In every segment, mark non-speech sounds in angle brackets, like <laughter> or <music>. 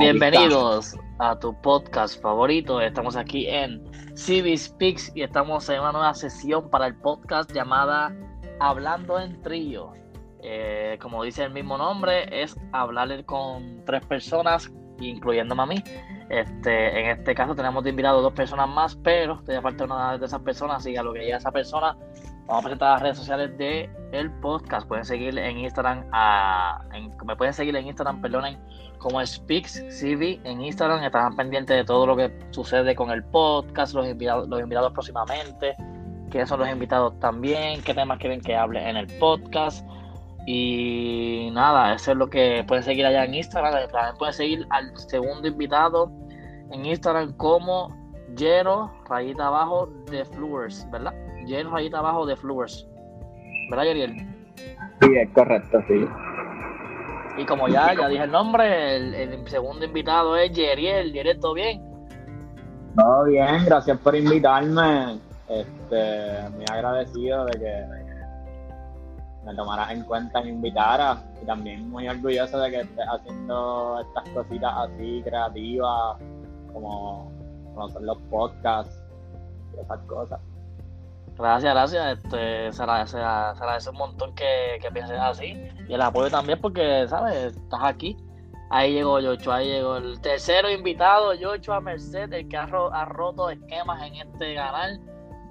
Bienvenidos a tu podcast favorito. Estamos aquí en CB Speaks y estamos en una nueva sesión para el podcast llamada Hablando en Trío. Eh, como dice el mismo nombre, es hablar con tres personas, incluyéndome a mí. Este, en este caso tenemos invitado dos personas más, pero todavía falta una de esas personas, así a lo que llega esa persona, vamos a presentar las redes sociales de el podcast. Pueden seguir en Instagram, a, me pueden seguir en Instagram, perdonen, como Speaks CV en Instagram. Estarán pendientes de todo lo que sucede con el podcast, los invitados, los invitados próximamente, quiénes son los invitados también, qué temas quieren que hable en el podcast. Y nada, eso es lo que pueden seguir allá en Instagram. También pueden seguir al segundo invitado en Instagram como Jero, rayita abajo de Flowers, ¿verdad? Jero, rayita abajo de Flowers. ¿Verdad, Yeriel? Sí, es correcto, sí. Y como ya, ya dije el nombre, el, segundo invitado es Yeriel. Yeriel, ¿todo bien? Todo bien, gracias por invitarme. Este, muy agradecido de que me tomaras en cuenta y me invitaras. Y también muy orgulloso de que estés haciendo estas cositas así creativas, como, como son los podcasts y esas cosas. Gracias, gracias. Este, se, agradece, un montón que, que pienses así. Y el apoyo también porque, ¿sabes? Estás aquí. Ahí llegó Yocho, ahí llegó el tercero invitado, Yocho a Merced, el que ha, roto esquemas en este canal.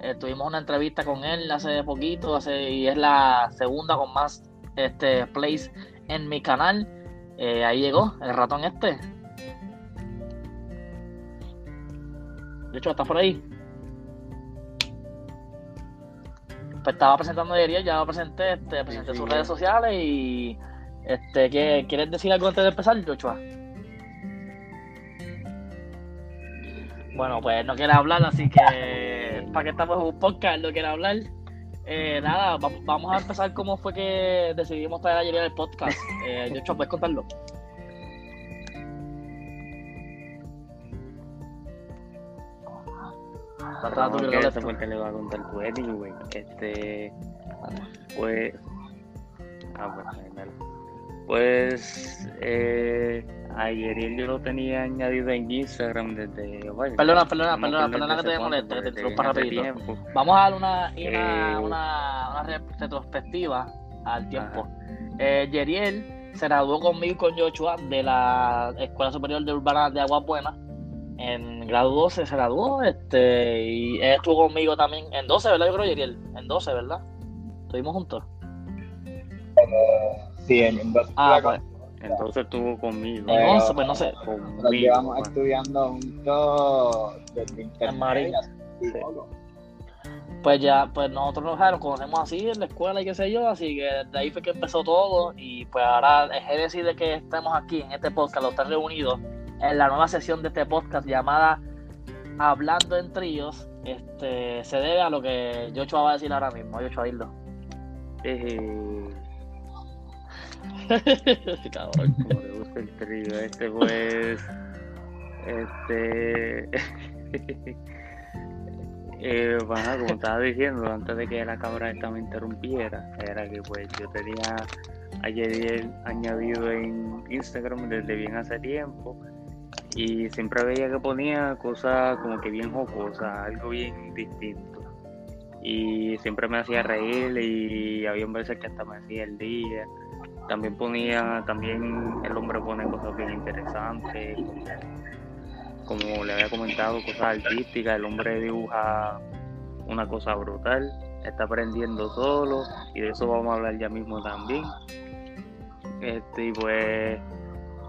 Eh, tuvimos una entrevista con él hace poquito hace, y es la segunda con más este, plays en mi canal. Eh, ahí llegó el ratón este. Yocho, ¿estás por ahí? Pues estaba presentando ayer, ya lo presenté, este, presenté sus redes sociales y este, ¿qué, ¿quieres decir algo antes de empezar, Joshua? Bueno, pues no quiere hablar, así que para que estamos en un podcast, no quiere hablar. Eh, nada, vamos a empezar cómo fue que decidimos traer ayer el podcast. Eh, Joshua, ¿puedes contarlo? No, que este fue el que le va a contar Eddie, güey. Este. Pues. Ah, pues, pues eh, ayer yo lo tenía añadido en Instagram desde. Bueno, perdona, perdona, perdona, perdona que te moleste, que te interrumpa rapidito. Vamos a dar una, una, eh, una, una, retrospectiva al tiempo. Eh, Yeriel se graduó conmigo con Joshua de la Escuela Superior de Urbana de Aguas Buenas en grado 12 se graduó, este, y él estuvo conmigo también en 12, ¿verdad? Yo creo, Yeriel, en 12, ¿verdad? Estuvimos juntos. sí, en 12. Ah, pues. Entonces estuvo conmigo. En 11, pues no sé. Nos llevamos estudiando juntos desde En María. Pues ya, pues nosotros nos conocemos así en la escuela y qué sé yo, así que de ahí fue que empezó todo y pues ahora es decir de que estemos aquí en este podcast, los tres reunidos, en la nueva sesión de este podcast llamada Hablando en Tríos, este, se debe a lo que Joshua va a decir ahora mismo. Joshua, dilo. Eh... <laughs> Cabrón, como le gusta el trío. Este pues. Este. <laughs> eh, bueno, como estaba diciendo antes de que la cámara esta me interrumpiera, era que pues yo tenía ayer añadido en Instagram desde bien hace tiempo y siempre veía que ponía cosas como que bien jocosas, algo bien distinto. Y siempre me hacía reír y había veces que hasta me hacía el día. También ponía, también el hombre pone cosas bien interesantes, como, le había comentado, cosas artísticas, el hombre dibuja una cosa brutal, está aprendiendo solo y de eso vamos a hablar ya mismo también. Este, pues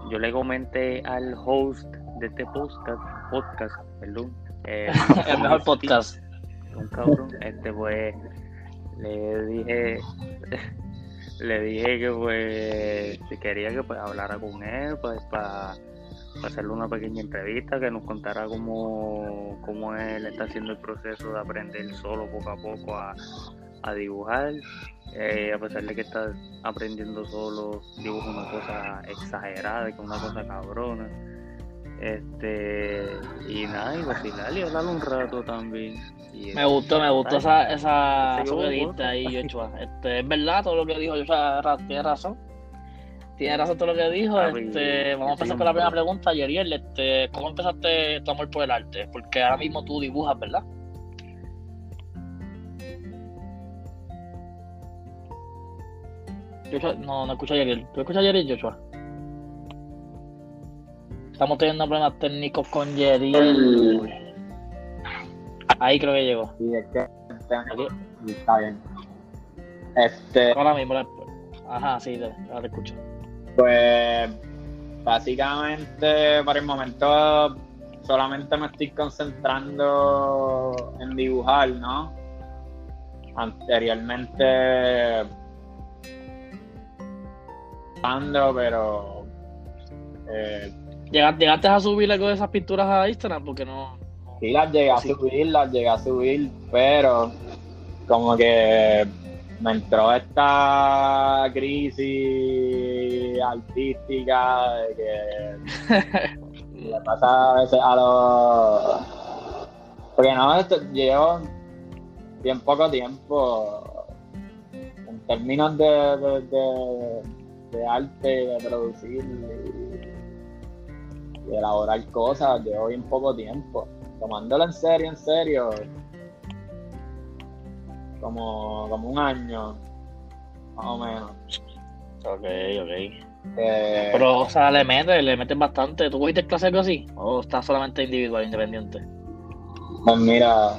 yo le comenté al host de este podcast, podcast perdón, eh, <laughs> el mejor podcast. Un cabrón, este pues le dije <laughs> le dije que pues si quería que pues hablara con él pues para hacerle una pequeña entrevista que nos contara cómo, cómo él está haciendo el proceso de aprender solo poco a poco a, a dibujar eh, a pesar de que está aprendiendo solo, dibuja una cosa exagerada, que una cosa cabrona. Este, y nada, y vacilar y hablar un rato también. me gustó, me gustó esa, esa ahí, Yoshua. Este, es verdad todo lo que dijo Yoshua, tiene razón. Tiene razón todo lo que dijo. Este, vamos a empezar con la primera pregunta. Yeriel, este, ¿cómo empezaste tu amor por el arte? Porque ahora mismo tú dibujas, ¿verdad? Joshua, no, no escucho a. ¿Tú escuchas a Yeriel, Joshua? Estamos teniendo problemas técnicos con Yeriel. Ahí creo que llegó. Sí, es que está bien. Este, Ahora mismo. la- Ajá, sí, ahora te escucho. Pues básicamente por el momento solamente me estoy concentrando en dibujar, ¿no? Anteriormente pero eh, ¿Llegaste, llegaste a subir algo de esas pinturas a Instagram? Porque no. sí las llegué a Sí. subir, las llegué a subir, pero como que me entró esta crisis artística de que <laughs> le pasa a veces a los porque no esto- llevo bien poco tiempo en términos de, de, de- de arte de producir y, y elaborar cosas llevo bien poco tiempo tomándolo en serio en serio como, como un año más o menos Ok, ok. Eh, Pero, o sea, le metes, le metes bastante. ¿Tú cogiste clase algo así? ¿O estás solamente individual, independiente? Pues mira,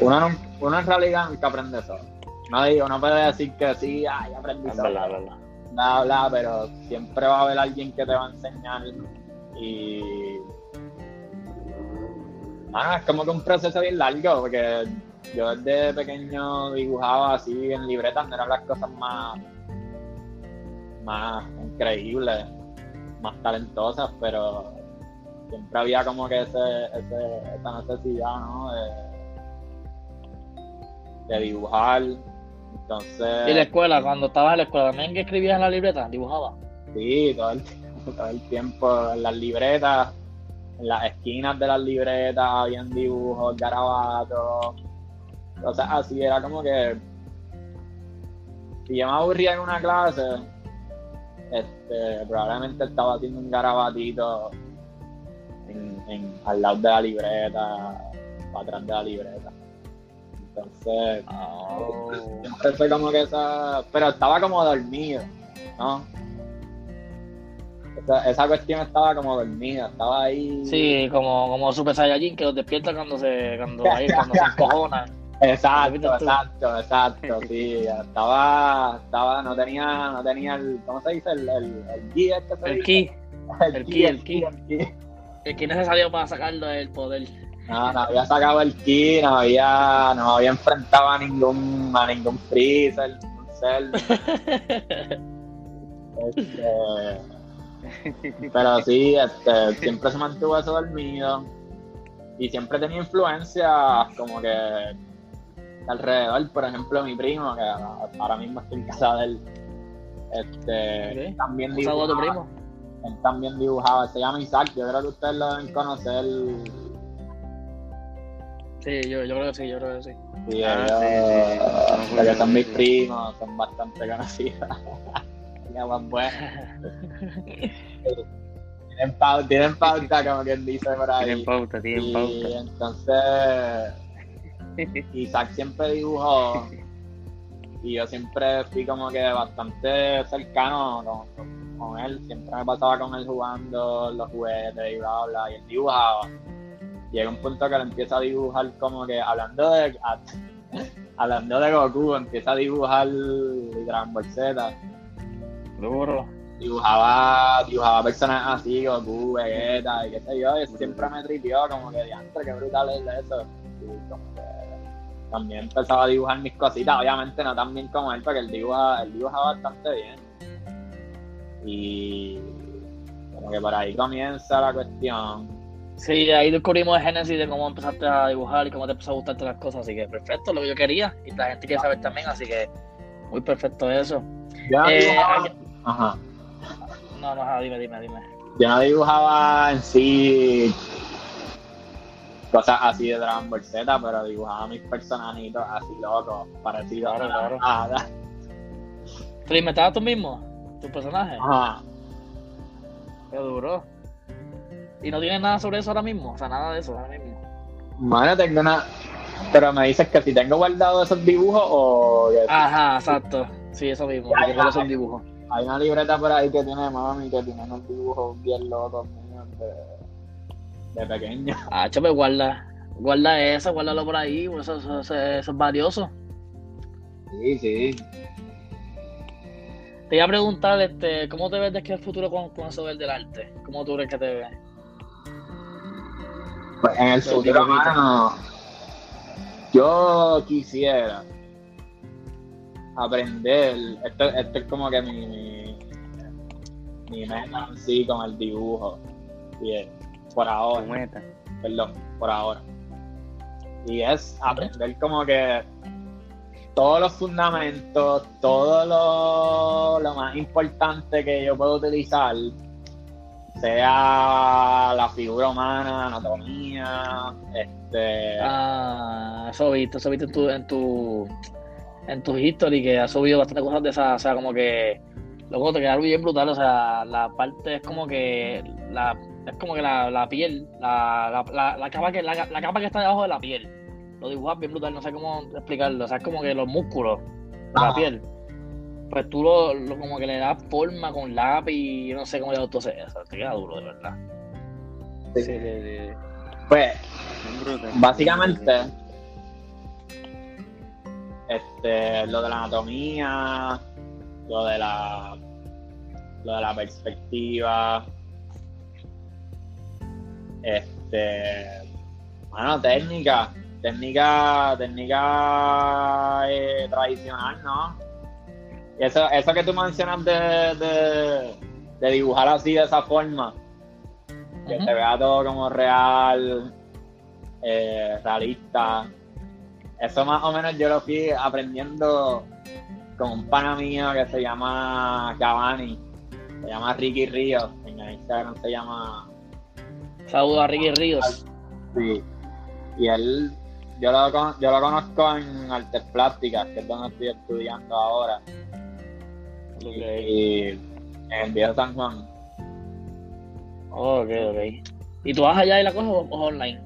uno, no- uno en realidad nunca aprende solo. No digo, uno puede decir que sí, ay, aprendí Es solo, verdad, es verdad. Bla, bla, pero siempre va a haber alguien que te va a enseñar y... Ah, es como que un proceso bien largo, porque yo desde pequeño dibujaba así en libretas, no eran las cosas más, más increíbles, más talentosas, pero siempre había como que ese, ese, esa necesidad, ¿no? De, de dibujar. Entonces, ¿Y la escuela? Cuando estabas en la escuela, también que escribías en la libreta? ¿Dibujabas? sí, todo el, tiempo, todo el tiempo en las libretas, en las esquinas de las libretas, habían dibujos, garabatos, cosas así. Era como que si yo me aburría en una clase, este, probablemente estaba haciendo un garabatito en, en- al lado de la libreta, para atrás de la libreta. Entonces, Oh. siempre fue como que esa. Pero estaba como dormido, ¿no? Esa, esa cuestión estaba como dormida, estaba ahí. Sí, como, como Super Saiyajin que los despierta cuando se, cuando, <laughs> ahí, cuando se encojona. Exacto, exacto, exacto, <laughs> sí. Estaba, estaba, no tenía, no tenía el, ¿cómo se dice? El, el, el ki este se El <laughs> ki, el ki. el ki. el ki necesario para sacarlo del poder. No, no había sacado el ki, no había, no había enfrentado a ningún, a ningún freezer, ningún cell. Este, pero sí, este, siempre se mantuvo eso dormido. Y siempre tenía influencias como que de alrededor, por ejemplo mi primo, que ahora mismo estoy en casa de él, este, también saludo a tu dibujaba, primo. él también dibujaba, se llama Isaac, yo creo que ustedes lo deben conocer, Sí, yo, yo creo que sí, yo creo que sí. sí, Ah, ellos, sí, son mis Sí. primos, son bastante conocidos. <laughs> Ya, buen. Tienen, pau- tienen pauta, como quien dice por ahí. Tienen pauta, tienen Y pauta. entonces <laughs> Isaac siempre dibujó y yo siempre fui como que bastante cercano con, con- con él, siempre me pasaba con él jugando los juguetes y bla bla y él dibujaba. Llega un punto que él empieza a dibujar como que hablando de a- <laughs> hablando de Goku, empieza a dibujar Dragon Ball Z Duro. dibujaba, dibujaba personajes así, Goku, Vegeta y qué sé yo, y siempre me tripió como que diantre, qué brutal es eso. Y como que también empezaba a dibujar mis cositas, obviamente no tan bien como él, porque él dibuja, él dibuja bastante bien. Y como que por ahí comienza la cuestión. Sí, ahí descubrimos el génesis de cómo empezaste a dibujar y cómo te empezó a gustarte las cosas, así que perfecto, lo que yo quería y la gente quiere saber también, así que muy perfecto eso. No Eh, dibujaba, ajá. No, no, dime, dime, dime. no dibujaba en sí cosas así de Dragon Ball Z, pero dibujaba mis personajitos así locos, parecidos Claro, a claro. nada. ¿Te inventabas tú mismo? tu personaje. Ajá. Qué duro. ¿Y no tienes nada sobre eso ahora mismo? O sea, nada de eso ahora mismo. Mano, tengo una. Pero me dices que si tengo guardado esos dibujos o. Ajá, exacto. Sí, eso mismo. Ya, ya. son dibujos. Hay una libreta por ahí que tiene mami que tiene unos dibujos bien locos míos de, de pequeño. <laughs> Ah, chaval, guarda. Guarda eso, guárdalo por ahí. Eso, eso, eso- eso es valioso. Sí, sí. Te iba a preguntar, este, ¿cómo te ves de aquí al futuro con, con eso del del arte? ¿Cómo tú crees que te ves? Pues en el futuro, mano, yo quisiera aprender. Esto, esto es como que mi, mi, mi meta en sí con el dibujo. Y es, por ahora, meta. perdón, por ahora. Y es aprender como que todos los fundamentos, todo lo, lo más importante que yo puedo utilizar, sea la figura humana, anatomía, este, Ah, eso he visto, eso he visto en tu, en tu, en tu history, que has subido bastantes cosas de esas, o sea, como que, luego te quedaron bien brutal, o sea, la parte es como que, la, es como que la, la piel, la, la, la, capa que, la, la capa que está debajo de la piel, lo dibujas bien brutal, no sé cómo explicarlo, o sea, es como que los músculos de la piel, pues tú lo, lo- como que le das forma con lápiz, yo no sé cómo le tú haces eso, te queda duro, de verdad. Sí. Sí, sí, sí. pues básicamente este lo de la anatomía, lo de la lo de la perspectiva, este bueno, técnica, técnica, técnica eh, tradicional, ¿no? Y eso, eso que tú mencionas de, de, de dibujar así de esa forma, que Ujú. se vea todo como real, eh, realista. Eso más o menos yo lo fui aprendiendo con un pana mío que se llama Cavani, se llama Ricky Ríos, en el Instagram se llama Saludos a Ricky Ríos. Sí. Y él, yo lo, yo lo conozco en artes plásticas, que es donde estoy estudiando ahora. Y en el viejo San Juan. Ok, ok. ¿Y tú vas allá y la coges o, o online?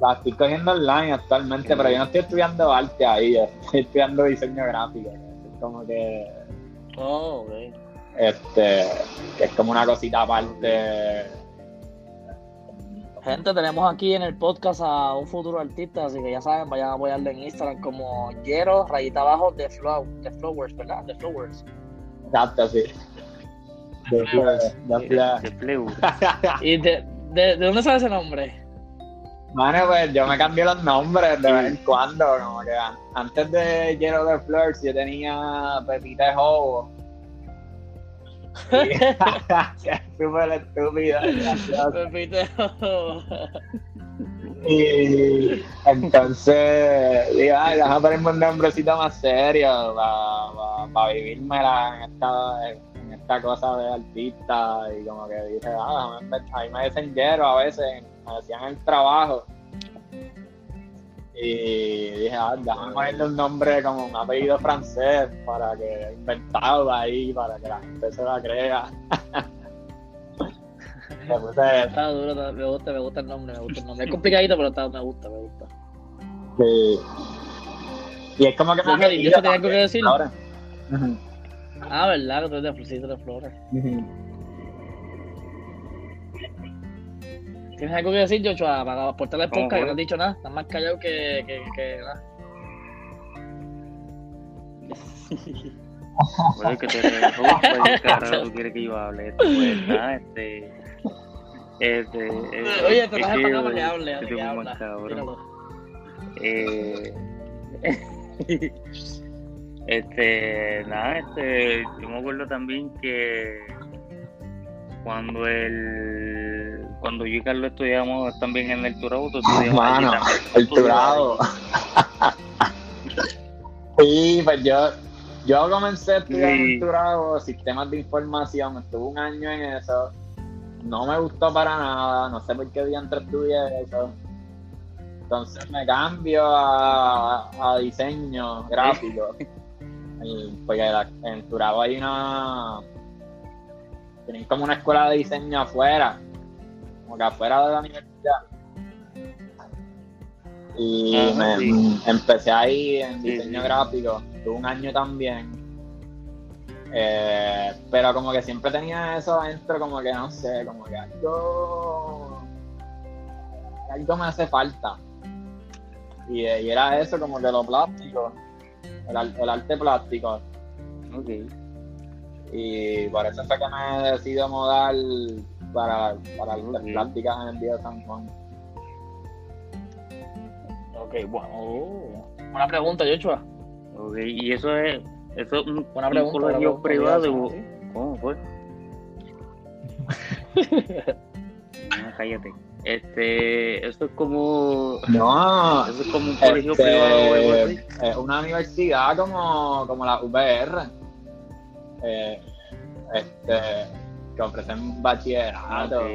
La estoy cogiendo online actualmente, pero yo no estoy estudiando arte ahí, yo estoy estudiando diseño gráfico. Es como que, Oh, ok. este, que es como una cosita aparte. Gente, tenemos aquí en el podcast a un futuro artista, así que ya saben, vayan a apoyarle en Instagram como Yero, rayita abajo, de, flow, de Flowers, ¿verdad? De Flowers. Exacto, sí. De Flowers. de flores. De Fleur. <laughs> ¿Y de, de, de dónde sale ese nombre? Mano, pues yo me cambié los nombres de vez en cuando, como que an- antes de Lleno de Flores yo tenía Pepita de Jobo. Y- que es súper estúpido. Y entonces dije, ay, déjame ponerme un nombrecito más serio para vivírmela en esta, en esta cosa de artista. Y como que dije, ah, inven- ahí me dicen Yero a veces, me decían el trabajo. Y dije, ah, déjame ponerle un nombre como un apellido francés para que inventado ahí, para que la gente se la crea. <laughs> Está duro, me gusta, me gusta el nombre, me gusta el nombre. Es complicadito, pero está, me gusta, me gusta. Sí. Y es como que Yo te- yo te tengo que decir. Ahora. Ujú, Ah, ¿verdad? Que tú eres de Florcito de Flores. ujú. ¿Tienes algo que decir, Joshua, para aportarle el ¿Cómo podcast? Que no has dicho nada. Estás más callado que, que, que nada. Bueno, que te relajó, pues, ¿qué carajo tú quieres que yo hable? Pues, nada, este... Este... eh, Oye, te para que yo- hable, este que habla. cabrón. Eh, <laughs> este, nada, este, yo me acuerdo también que cuando el, cuando yo y Carlos estudiamos también en el Turabo, tú estudiabas allí Mano, también. el turado. sí, pues yo, yo comencé a estudiar en Sí. el turado, sistemas de información, estuve un año en eso. No me gustó para nada, no sé por qué diantre estudié eso. Entonces me cambio a, a diseño gráfico. Y, porque en Turabo hay una tienen como una escuela de diseño afuera, como que afuera de la universidad. Y me, empecé ahí en diseño gráfico, tuve un año también. Eh, pero como que siempre tenía eso adentro, como que no sé, como que algo, algo me hace falta. Y, y era eso, como que lo plástico, el, ar- el arte plástico. Ok. Y por eso fue que me decido mudar para, para las Sí. prácticas en el Día de San Juan. Ok, bueno. Oh. Una pregunta, Joshua. Ok, y eso es, eso es un, Una un pregunta. colegio privado. ¿sí? ¿Cómo fue? <laughs> Ah, cállate. Este, eso es como, No, <laughs> eso es como un colegio este, privado es una universidad como, como la VR, eh, este, que ofrecen bachillerato, Ok,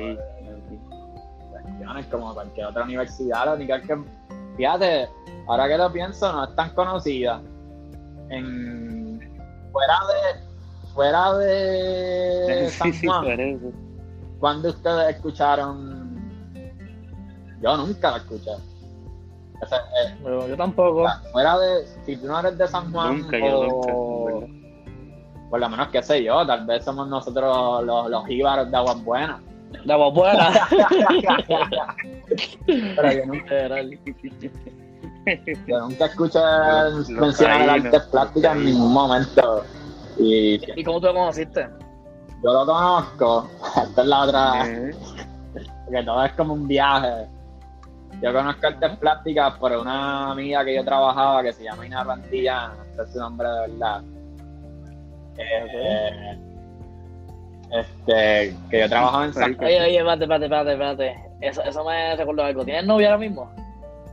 cuestiones como cualquier otra universidad. Lo único es que, fíjate, ahora que lo pienso, no es tan conocida. En, fuera de, fuera de Sí, San Juan. ¿cuándo ustedes escucharon? Yo nunca la escuché. O sea, eh, Pero yo tampoco. fuera de, si tú no eres de San Juan, Nunca, yo o, nunca, en verdad. por lo menos que sé yo, tal vez somos nosotros los, los jíbaros de Aguas Buenas. La voz buena. Pero yo nunca, Literal. <laughs> yo nunca los mencionar el arte plástica en ningún momento. Y ¿Y cómo tú lo conociste? yo lo conozco, <laughs> esta es la otra, Eh, porque todo es como un viaje. Yo conozco artes plásticas por una amiga que yo trabajaba que se llama Ina Rantilla, no sé su nombre de verdad. Eh, este, que yo trabajaba en San. Oye, oye, espérate, espérate, espérate, espérate. Eso, eso me recordó algo. ¿Tienes novia ahora mismo?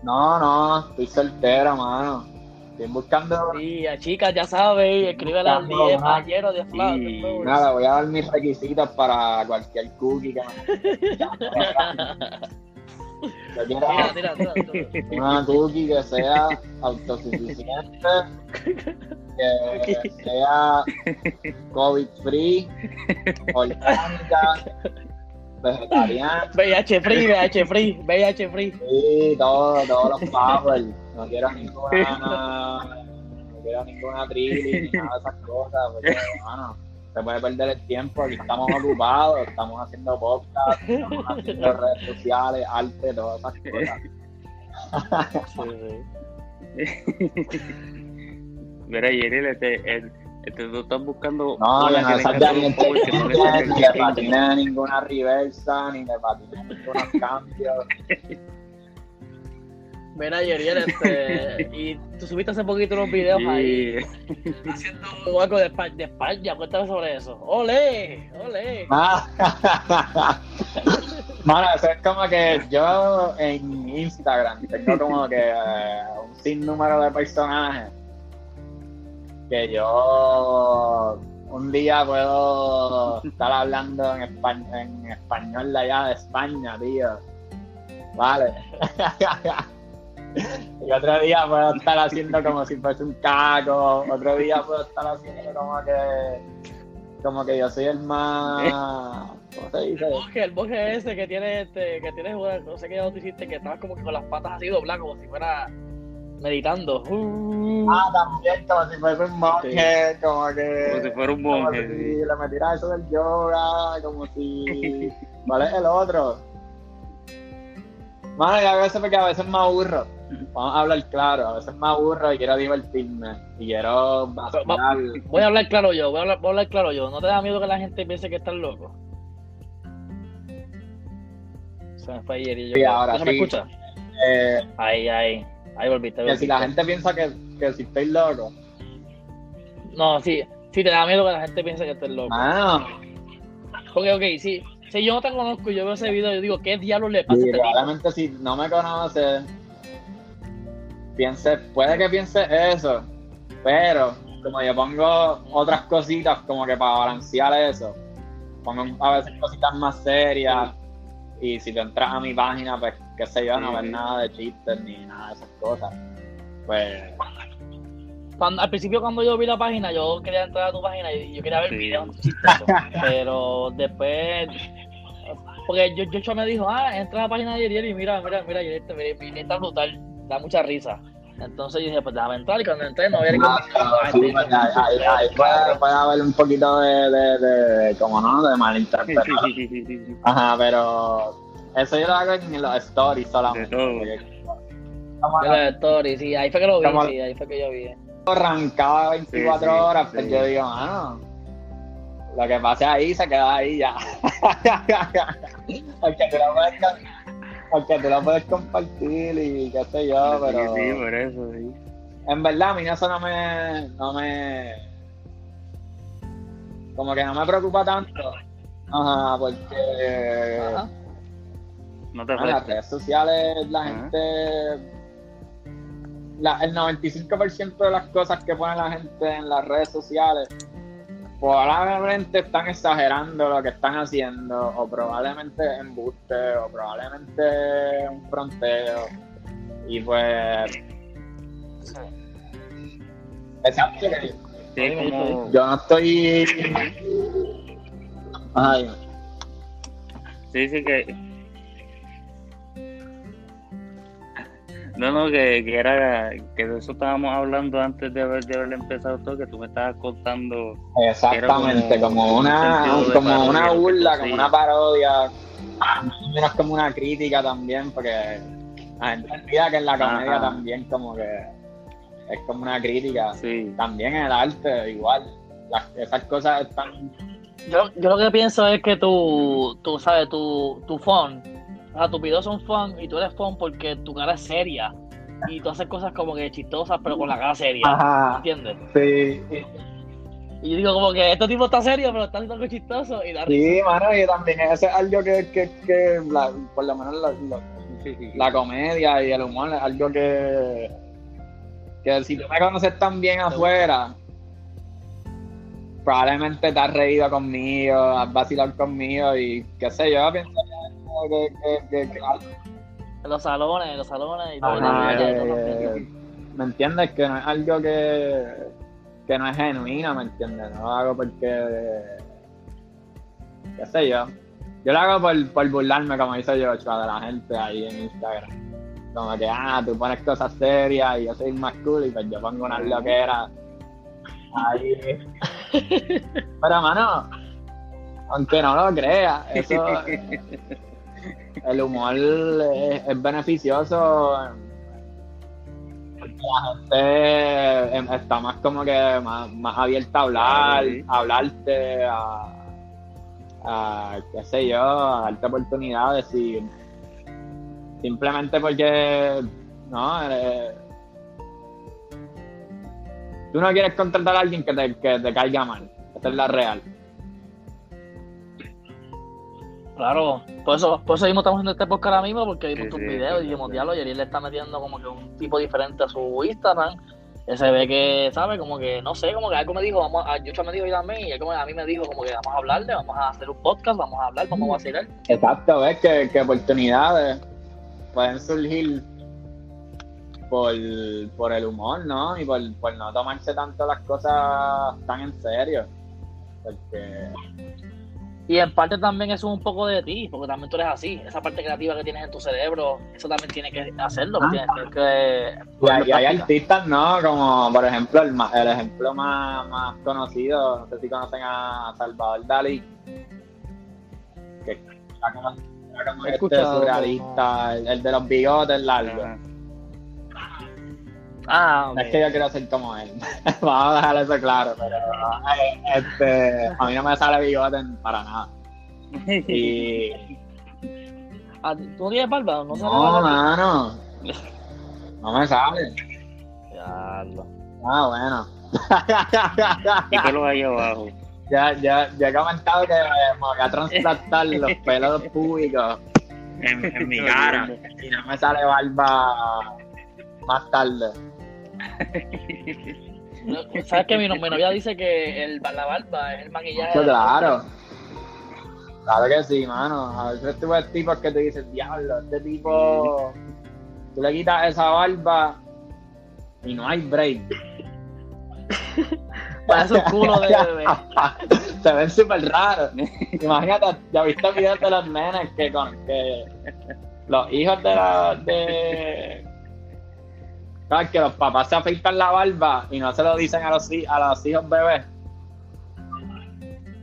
No, no, estoy soltero, mano. Estoy buscando. Sí, a chicas, ya sabes, al Buscando 10 una- ayer de Flash. Después. Nada, voy a dar mis requisitos para cualquier cookie que me. <laughs> Yo quiero Tira, tira, <laughs> tira, tira. una cookie que sea autosuficiente, que sea COVID free, orgánica, vegetariana. VIH free, VIH free, VIH free. Sí, todo, todos los powers. No quiero ninguna, no quiero ninguna trilli ni <laughs> nada de esas cosas, porque, bueno, se puede perder el tiempo. Aquí estamos ocupados, estamos haciendo podcast, estamos haciendo <laughs> redes sociales, arte, todas esas cosas. <laughs> Mira, Yeril, este, el- este, tú estás buscando. No, no tenga sabía todo ni no le ni change. patinar ninguna reversa, ni de patinar ningunos <laughs> cambios. Mira, Yeriel, este. <laughs> Y tú subiste hace poquito unos videos ahí <laughs> haciendo algo de España. De España. Cuéntame sobre eso. ¡Ole! ¡Ole! Ah. Mano, eso es como que yo en Instagram tengo como que eh, un sinnúmero de personajes que yo un día puedo estar hablando en, espa- en español de allá de España, tío. Vale. <laughs> Y otro día puedo estar haciendo como si fuese un caco, otro día puedo estar haciendo como que como que yo soy el más ¿cómo se dice? El bosque, el bosque ese que tiene, este, que tienes no sé qué ya tú hiciste, que estabas como que con las patas así dobladas, como si fuera meditando. Uh. Ah, también como si fuese un monje, como que Como si fuera un como monje. si sí. le metiera eso del yoga, como si <laughs> ¿cuál es el otro? Mano, y a veces porque a veces me aburro. Vamos a hablar claro, a veces me aburro y quiero divertirme y quiero vacilar. Voy a hablar claro yo, voy a hablar, voy a hablar claro yo. ¿No te da miedo que la gente piense que estás loco? Se me fue ayer y yo. Sí, ahora ¿No me sí. escuchas? Eh, Ahí, ahí. Ahí volviste. que si la gente piensa que, que si estoy loco, No, sí. Sí, te da miedo que la gente piense que estés loco. mano, Porque, ok, sí. Si yo no te conozco y yo veo ese video, yo digo, ¿qué diablos le pasa a y este probablemente si no me conoce, piense, puede que piense eso, pero como yo pongo otras cositas como que para balancear eso, pongo a veces cositas más serias y si tú entras a mi página, pues qué sé yo, no Sí. ves nada de chistes ni nada de esas cosas, pues cuando, al principio cuando yo vi la página, yo quería entrar a tu página y yo quería ver Sí. videos chistosos. <laughs> pero después, porque yo, yo me dijo, ah, entra a la página de Yeriel y mira, mira, mira, Yeriel, mira, mira, está brutal, da mucha risa. Entonces yo dije, pues déjame entrar y cuando entré no había Ah, sí, pues, ahí, ahí- ahí puede, puede haber un poquito de, de, de, como no, de malinterpretación. Ajá, pero eso yo lo hago en los stories solamente. De los stories, sí, ahí fue que lo vi, Como- sí, ahí fue que yo vi. arrancaba 24 Sí, sí, horas, pues sí. yo digo, mano, lo que pase ahí se queda ahí ya. <laughs> porque, tú lo puedes, porque tú lo puedes compartir y qué sé yo, pero Sí, sí, por eso, sí. en verdad a mí eso no me, no me, como que no me preocupa tanto. Ajá, porque Ajá. No te las redes sociales la gente, la- el 95% de las cosas que pone la gente en las redes sociales, probablemente están exagerando lo que están haciendo, o probablemente embuste, o probablemente un fronteo. Y pues. Exacto, Sí, como... yo no estoy. Ay, Sí, sí que... No, no, que, que era que de eso estábamos hablando antes de haber, de haber empezado todo, que tú me estabas contando Exactamente, como como, un una, de como parodia una burla, como una parodia, más o menos como una crítica también, porque la gente olvida que en la comedia Ajá. también como que es como una crítica, Sí, también en el arte igual, las, esas cosas están, Yo, yo lo que pienso es que tú, tú sabes, tu, tu fun, o sea, tus videos son fun y tú eres fun porque tu cara es seria. Y tú haces cosas como que chistosas pero con la cara seria, ajá, ¿entiendes? sí, Y yo digo como que este tipo está serio pero está haciendo algo chistoso y da risa. sí, mano, y también es algo que, que, que la- por lo menos la, la comedia y el humor es algo que, que si tú me conoces tan bien afuera, probablemente te has reído conmigo, has vacilado conmigo y qué sé yo, pienso que, que, los salones, los salones y todo. Ajá, y también. que- ¿me entiendes? Que no es algo que, que no es genuino, ¿me entiendes? No lo hago porque, qué sé yo, yo lo hago por, por burlarme, como dice Joshua, de la gente ahí en Instagram. Como que, ah, tú pones cosas serias y yo soy más cool y pues yo pongo unas loqueras ahí. <laughs> Pero, mano, aunque no lo creas, eso, <laughs> el humor es, es beneficioso. porque La gente em, está más como que más, más abierta a hablar, sí. a hablarte, a, a, qué sé yo, a darte oportunidades y simplemente porque no eres- tú no quieres contratar a alguien que te, que te caiga mal, esa es la real. Claro, por eso, por eso mismo estamos haciendo este podcast ahora mismo, porque vimos Sí, tus sí, videos y dijimos, sí. diablo, y Ariel le está metiendo como que un tipo diferente a su Instagram. Y se ve que, ¿sabe? Como que, no sé, como que algo me dijo, vamos a, Yucha me dijo y también, y algo a mí me dijo como que vamos a hablarle, vamos a hacer un podcast, vamos a hablar, vamos a vacilar. Exacto, ves que, que oportunidades pueden surgir por, por el humor, ¿no? Y por, por no tomarse tanto las cosas tan en serio. Porque, Y en parte también eso es un poco de ti, porque también tú eres así. Esa parte creativa que tienes en tu cerebro, eso también tienes que hacerlo, Ah. tienes tienes que... y hay, y hay práctica. artistas, ¿no? Como, por ejemplo, el, ma- el ejemplo más, más conocido, no sé si conocen a Salvador Dalí, que era como, era como He este surrealista, el, el de los bigotes largos. Ajá. Ah, es que yo quiero ser como él. <laughs> Vamos a dejar eso claro, pero eh, este, a mí no me sale bigote para nada. <laughs> Y Ah, ¿Tú no tienes barba? No, no, mano. No me sale. Diablo. Ah, bueno. Y pelos ahí abajo. <laughs> ya, ya, ya he comentado que me voy a transplantar los pelos públicos en, en mi cara. Y no me sale barba más tarde. ¿Sabes que mi, no- mi novia dice que el, la barba es el maquillaje? Claro. Claro que sí, mano. A veces tú ves tipos que te dicen, diablo, este tipo. Tú le quitas esa barba y no hay break. Parece un culo de bebé. <laughs> Se ven súper raros. Imagínate, ya viste videos de los nenes que con que los hijos de la de ¿Sabes? que los papás se afeitan la barba y no se lo dicen a los, a los hijos bebés.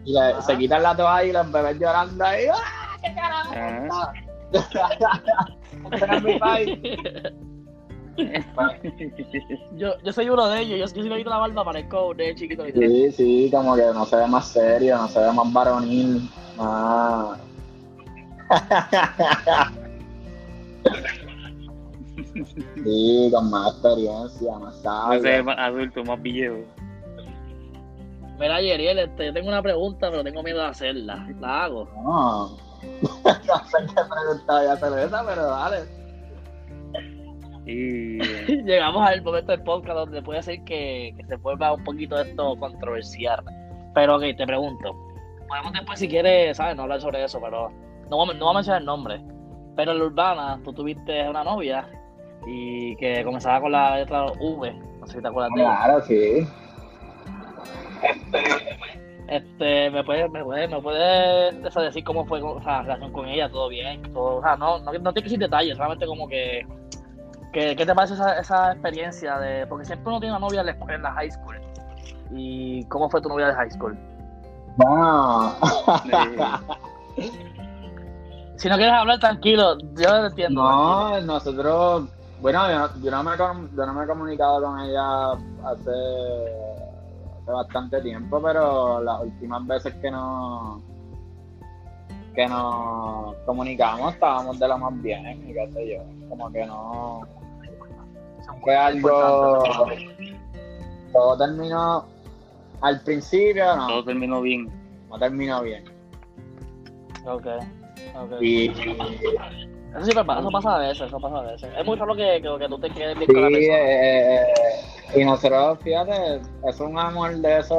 Y le- se quitan la toalla y los bebés llorando ahí. ¡Ah, qué carajo! <laughs> Es mi país. <laughs> Yo, yo soy uno de ellos. Yo, yo si me quito la barba parezco de chiquito. Sí, sí, como que no se ve más serio, no se ve más varonil, más... <laughs> sí, con más experiencia, más No sé, sabio. más adulto, más viejo. Mira, Yeriel, este, yo tengo una pregunta, pero tengo miedo de hacerla. La hago. <laughs> No, <laughs> no sé qué pregunta ya te esa, pero dale. Y <laughs> Llegamos al momento del podcast donde puede ser que, que se vuelva un poquito esto controversial. Pero ok, te pregunto. Podemos después, si quieres, ¿sabes? No hablar sobre eso, pero no voy a, no voy a mencionar el nombre. Pero en la urbana, tú tuviste una novia y que comenzaba con la letra V. No sé si te acuerdas de ella. Claro, sí. Este, ¿me puedes, me puedes, me o sea, decir cómo fue o sea, la relación con ella? ¿Todo bien? Todo, o sea, no, no, no que decir detalles, solamente como que, que ¿qué te parece esa, esa experiencia de, porque siempre uno tiene una novia en la, high school. ¿Y cómo fue tu novia de high school? Eh, Si no quieres hablar tranquilo, yo lo entiendo. no, nosotros, bueno, yo, no- yo no me, yo no me he comunicado con ella hace, hace bastante tiempo, pero las últimas veces que nos, que nos comunicamos estábamos de lo más bien, y qué sé yo, como que no, fue algo, todo terminó al principio, no, todo terminó bien. no terminó bien. Ok, ok. Y, Eso sí pasa, eso pasa a veces, eso pasa a veces. Es muy raro que, que, que tú te quedes bien Sí, con la persona. eh, y nosotros, fíjate, es un amor de esos,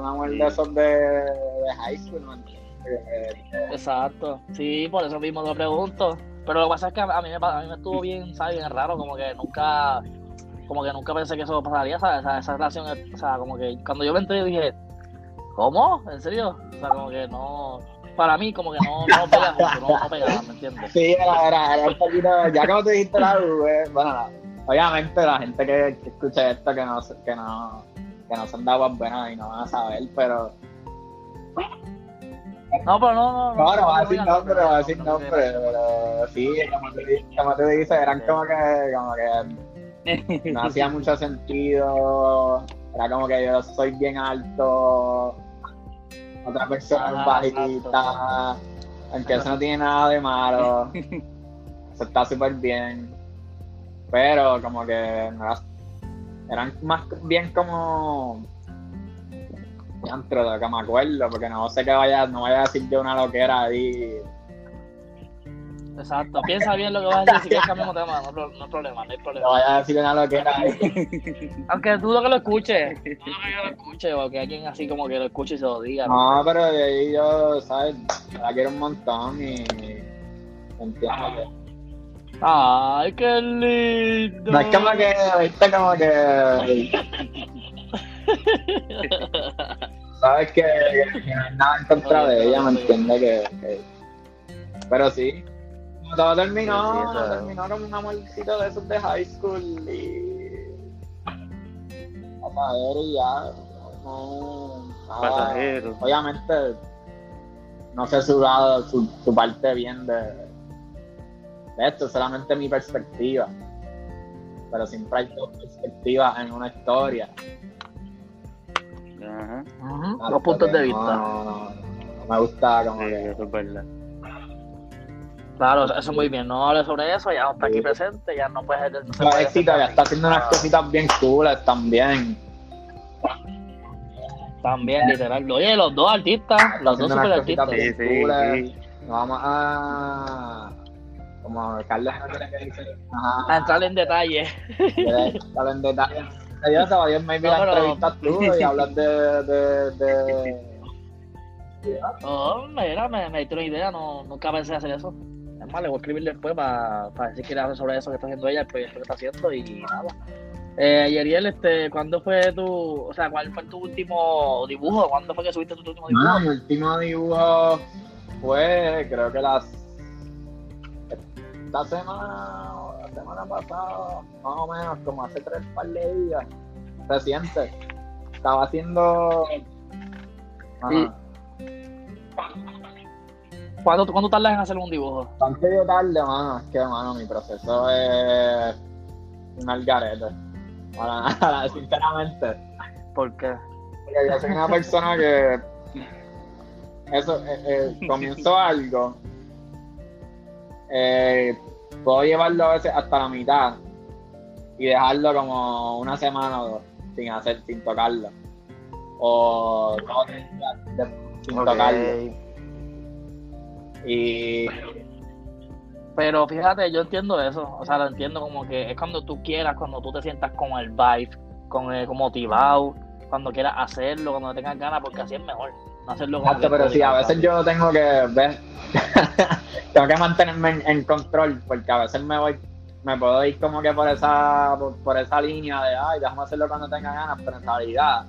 un amor de esos de, de high school, ¿me entiendes? Eh, Exacto, sí, por eso mismo lo pregunto. Pero lo que pasa es que a mí me, a mí me estuvo bien, ¿sabes? Bien raro, como que nunca, como que nunca pensé que eso pasaría, ¿sabes? Esa, esa relación, o sea, como que cuando yo me enteré dije, ¿cómo? ¿En serio? O sea, como que no, para mí como que no, no pega junto, no, no pegaba, ¿me entiendes? Sí, era, era, era un poquito, ya como te dijiste la V, bueno, la- obviamente la gente que, que escuche esto que no, que no, que no se han dado buenas y no van a saber, pero No, pero no, no. no, no va a decir nombre, no va a decir no, nombre, pero sí, como te, como te dices, eran como que, como que no hacía mucho sentido. Era como que yo soy bien alto, otra persona es bajita, aunque eso no tiene nada de malo. <laughs> Eso está súper bien. Pero como que era- eran más bien como lo que me acuerdo, porque no sé que vaya, no vaya a decir yo una loquera ahí. Exacto, piensa bien lo que vas a decir, si quieres cambiamos tema, no, pro- no hay problema, no hay No problema. vaya a decir una loquera ahí. Aunque dudo que lo escuche, dudo que yo lo escuche, o que alguien así como que lo escuche y se lo diga. No, pero de ahí yo, ¿sabes? La quiero un montón y. Entiendo que. Ay, qué lindo. No es como que, viste, como que. <laughs> Sabes que, que no hay nada en contra de ella, ¿me entiendes? Que, que- Pero sí. Todo terminó, un amorcito de esos de high school y. Pasajero y ya. No. Pasajero. Obviamente, no sé su lado, su, su parte bien de, de esto, solamente mi perspectiva. Pero siempre hay dos perspectivas en una historia. Ajá, Los puntos de No, vista. No, no, no, no me gusta como sí, que. eso es verdad. Claro, eso muy bien. No hables sobre eso, ya no está aquí presente, ya no puedes. No se puede ya está haciendo unas cositas bien cooles también. También, literal. Oye, los dos artistas, los dos super artistas. Sí, bien sí, sí. No vamos a. Como Carlos no. A entrar en detalle. ¿Quieres hablar en detalle? Yo te voy a maybe No, la pero- entrevistas tú y hablas de, de, de... Oh, mira, me, me diste una idea, no, nunca pensé hacer eso. Es más, le voy a escribir después para, para decir que le sobre eso que está haciendo ella, el proyecto que está haciendo y nada. Eh, Yeriel, este, ¿cuándo fue tu, o sea, cuál fue tu último dibujo? ¿Cuándo fue que subiste tu último dibujo? Ah, mi último dibujo fue, creo que las. Esta semana, la semana pasada, más o menos, como hace tres par de días, reciente. Estaba haciendo. Ajá. ¿Cuándo, ¿Cuándo tardas en hacer un dibujo? Tanto yo tarde, mano, es que, mano, mi proceso es un algarete. Para <laughs> nada, sinceramente. ¿Por qué? Porque yo soy una persona que eso eh, eh, comienzo algo eh, puedo llevarlo a veces hasta la mitad y dejarlo como una semana o dos sin hacer sin tocarlo o sin tocarlo y Pero fíjate, yo entiendo eso, o sea, lo entiendo como que es cuando tú quieras, cuando tú te sientas con el vibe, con el con motivado, cuando quieras hacerlo, cuando tengas ganas, porque así es mejor, no hacerlo como Exacto, pero sí, a veces yo tengo que ver, <laughs> tengo que mantenerme en, en control, porque a veces me voy, me puedo ir como que por esa, por, por esa línea de, ay, déjame hacerlo cuando tenga ganas, pero en realidad,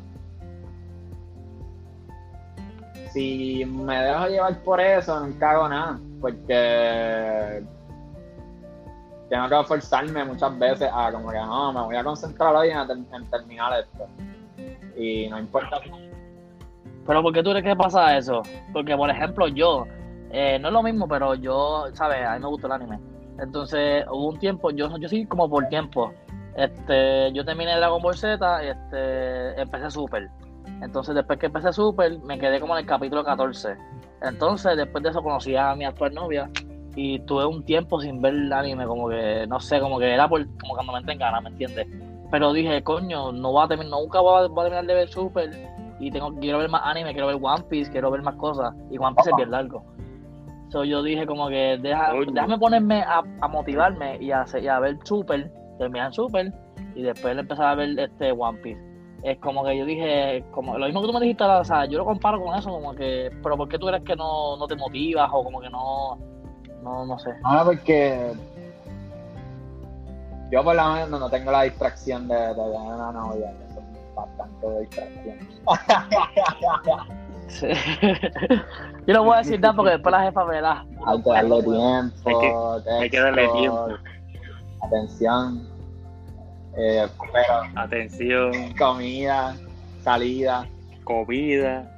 si me dejo llevar por eso, nunca hago nada, porque tengo que forzarme muchas veces a como que no, me voy a concentrar hoy en, terminar esto. Y no importa Pero ¿por qué tú crees que pasa eso? Porque, por ejemplo, yo, eh, no es lo mismo, pero yo, ¿sabes? A mí me gusta el anime. Entonces, hubo un tiempo, yo, yo sí como por tiempo. Este, yo terminé Dragon Ball Z, este, empecé Super. Entonces, después que empecé Super, me quedé como en el capítulo 14. Entonces, después de eso conocí a mi actual novia y tuve un tiempo sin ver el anime, como que, no sé, como que era por, como cuando me en ganas, ¿me entiendes? Pero dije, coño, no voy a terminar, nunca voy a, voy a terminar de ver Super y tengo quiero ver más anime, quiero ver One Piece, quiero ver más cosas y One Piece es bien largo. So yo dije como que deja, déjame ponerme a, a motivarme y a, hacer- y a ver Super, terminar Super y después empezar a ver este One Piece. Es como que yo dije, como lo mismo que tú me dijiste, o sea, yo lo comparo con eso, como que, pero ¿por qué tú crees que no, no te motivas o como que no, no, no sé? No, porque yo por lo menos no tengo la distracción de, de tener una novia, eso es bastante de distracción. <laughs> Sí. yo no voy a decir nada porque después la jefa me da. Hay que darle tiempo, Hay que- hay que darle tiempo. atención, eh, pero Atención, comida, salida, comida,